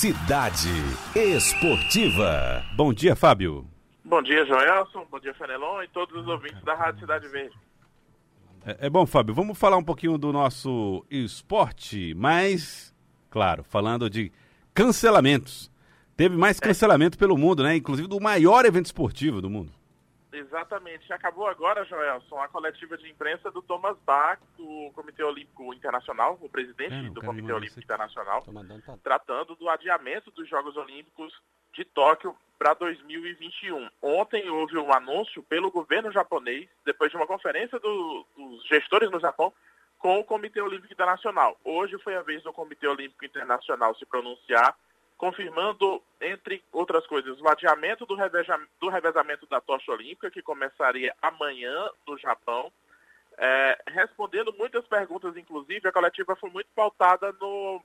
Cidade Esportiva. Bom dia, Fábio. Bom dia, Joelson. Bom dia, Fenelon e todos os ouvintes da Rádio Cidade Verde. É, é bom, Fábio. Vamos falar um pouquinho do nosso esporte, mas, claro, falando de cancelamentos. Teve mais cancelamento pelo mundo, né? Inclusive do maior evento esportivo do mundo. Exatamente. Acabou agora, Joelson, a coletiva de imprensa do Thomas Bach, do Comitê Olímpico Internacional, o presidente é, do Comitê Olímpico Internacional, tratando do adiamento dos Jogos Olímpicos de Tóquio para 2021. Ontem houve um anúncio pelo governo japonês, depois de uma conferência do, dos gestores no Japão, com o Comitê Olímpico Internacional. Hoje foi a vez do Comitê Olímpico Internacional se pronunciar confirmando, entre outras coisas, o adiamento do, do revezamento da tocha olímpica, que começaria amanhã no Japão. É, respondendo muitas perguntas, inclusive, a coletiva foi muito pautada no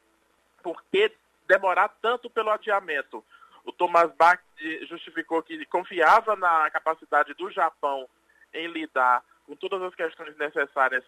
por que demorar tanto pelo adiamento. O Thomas Bach justificou que confiava na capacidade do Japão em lidar com todas as questões necessárias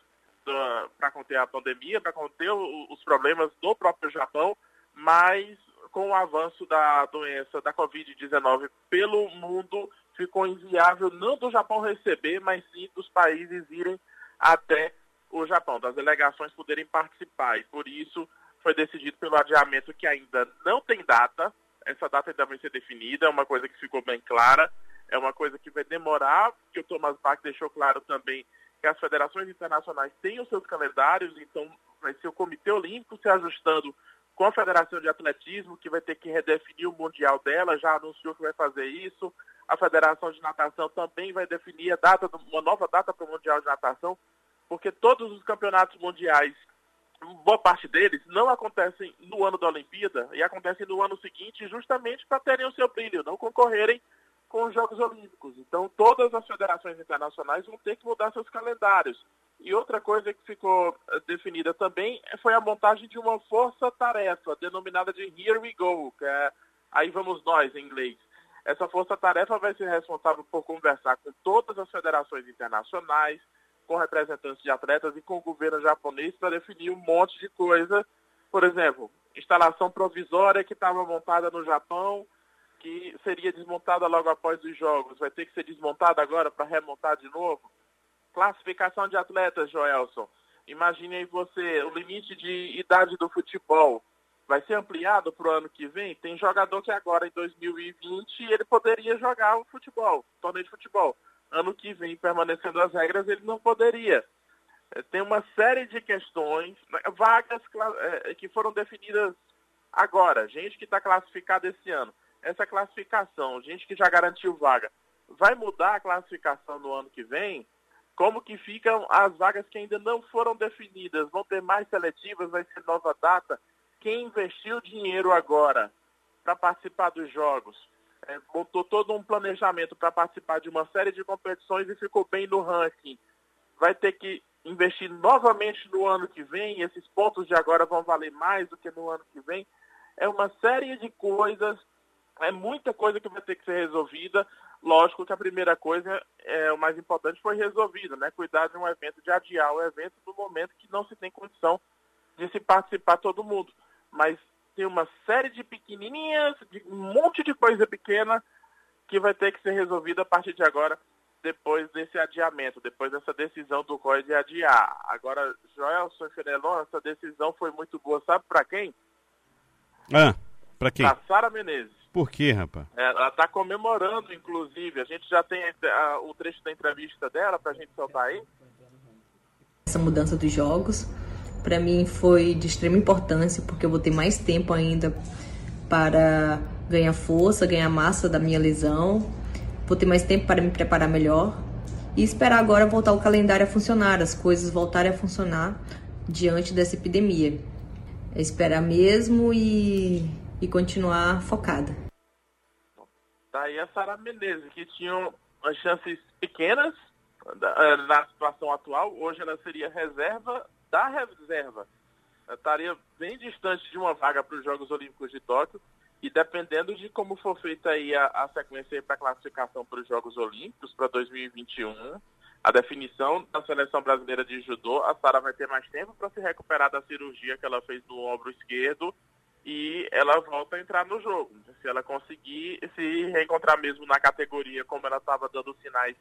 para conter a pandemia, para conter os problemas do próprio Japão, mas com o avanço da doença da Covid-19 pelo mundo, ficou inviável não do Japão receber, mas sim dos países irem até o Japão, das delegações poderem participar. E por isso foi decidido pelo adiamento que ainda não tem data. Essa data ainda vai ser definida, é uma coisa que ficou bem clara, é uma coisa que vai demorar, que o Thomas Bach deixou claro também que as federações internacionais têm os seus calendários, então vai ser o Comitê Olímpico se ajustando com a Federação de Atletismo, que vai ter que redefinir o Mundial dela, já anunciou que vai fazer isso. A Federação de Natação também vai definir a data, uma nova data para o Mundial de Natação, porque todos os campeonatos mundiais, boa parte deles, não acontecem no ano da Olimpíada e acontecem no ano seguinte justamente para terem o seu brilho, não concorrerem com os Jogos Olímpicos. Então, todas as federações internacionais vão ter que mudar seus calendários. E outra coisa que ficou eh, definida também foi a montagem de uma força-tarefa, denominada de Here We Go, que é Aí Vamos Nós, em inglês. Essa força-tarefa vai ser responsável por conversar com todas as federações internacionais, com representantes de atletas e com o governo japonês para definir um monte de coisa. Por exemplo, instalação provisória que estava montada no Japão, que seria desmontada logo após os jogos, vai ter que ser desmontada agora para remontar de novo Classificação de atletas, Joelson. Imagine aí você, o limite de idade do futebol vai ser ampliado para o ano que vem. Tem jogador que agora, em 2020, ele poderia jogar o futebol, torneio de futebol. Ano que vem, permanecendo as regras, ele não poderia. É, tem uma série de questões, né, vagas é, que foram definidas agora, gente que está classificada esse ano. Essa classificação, gente que já garantiu vaga, vai mudar a classificação no ano que vem? Como que ficam as vagas que ainda não foram definidas? Vão ter mais seletivas? Vai ser nova data? Quem investiu dinheiro agora para participar dos jogos? É, montou todo um planejamento para participar de uma série de competições e ficou bem no ranking. Vai ter que investir novamente no ano que vem, esses pontos de agora vão valer mais do que no ano que vem. É uma série de coisas, é muita coisa que vai ter que ser resolvida. Lógico que a primeira coisa, é, o mais importante, foi resolvida, né? Cuidar de um evento, de adiar o evento no momento que não se tem condição de se participar todo mundo. Mas tem uma série de pequenininhas, de um monte de coisa pequena que vai ter que ser resolvida a partir de agora, depois desse adiamento, depois dessa decisão do COI de adiar. Agora, Joelson Fenelon, essa decisão foi muito boa, sabe para quem? Ah, para quem? Para Sara Menezes. Por quê, rapaz? É, ela está comemorando, inclusive. A gente já tem a, o trecho da entrevista dela para a gente soltar aí. Essa mudança dos jogos, para mim, foi de extrema importância, porque eu vou ter mais tempo ainda para ganhar força, ganhar massa da minha lesão. Vou ter mais tempo para me preparar melhor. E esperar agora voltar o calendário a funcionar, as coisas voltarem a funcionar diante dessa epidemia. É esperar mesmo e, e continuar focada. Aí a Sara Menezes, que tinha as chances pequenas eh, na situação atual. Hoje ela seria reserva da reserva. Ela estaria bem distante de uma vaga para os Jogos Olímpicos de Tóquio. E dependendo de como for feita aí a, a sequência para a classificação para os Jogos Olímpicos para 2021, a definição da seleção brasileira de judô, a Sara vai ter mais tempo para se recuperar da cirurgia que ela fez no ombro esquerdo e ela volta a entrar no jogo. Se ela conseguir se reencontrar mesmo na categoria como ela estava dando sinais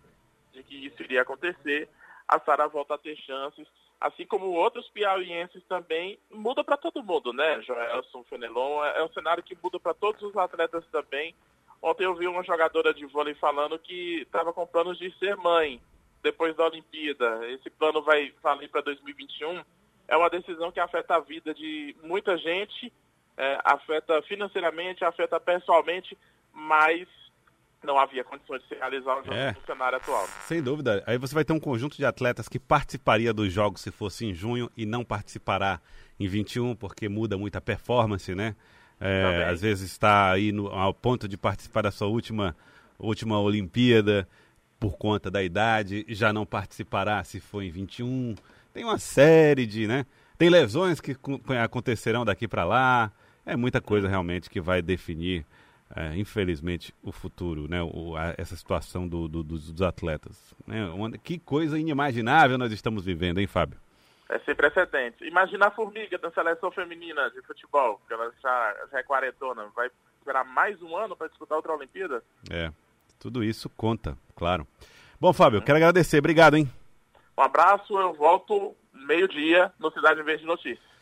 de que isso iria acontecer, a Sara volta a ter chances, assim como outros piauienses também, muda para todo mundo, né? Joelson, Fenelon, é, é um cenário que muda para todos os atletas também. Ontem eu vi uma jogadora de vôlei falando que estava com planos de ser mãe depois da Olimpíada. Esse plano vai valer para 2021. É uma decisão que afeta a vida de muita gente, é, afeta financeiramente, afeta pessoalmente, mas não havia condições de se realizar o jogo é, no cenário atual. Sem dúvida. Aí você vai ter um conjunto de atletas que participaria dos jogos se fosse em junho e não participará em 21, porque muda muito a performance, né? É, às vezes está aí no, ao ponto de participar da sua última, última Olimpíada por conta da idade, já não participará se for em 21. Tem uma série de, né? Tem lesões que acontecerão daqui para lá. É muita coisa realmente que vai definir é, infelizmente, o futuro, né? O, a, essa situação do, do, dos, dos, atletas. Né? Uma, que coisa inimaginável nós estamos vivendo, hein, Fábio? É sem precedentes. Imagina a formiga da seleção feminina de futebol, que ela já, já é quarentona, vai esperar mais um ano para disputar outra Olimpíada? É, tudo isso conta, claro. Bom, Fábio, quero agradecer. Obrigado, hein? Um abraço, eu volto meio-dia no Cidade Verde Notícias.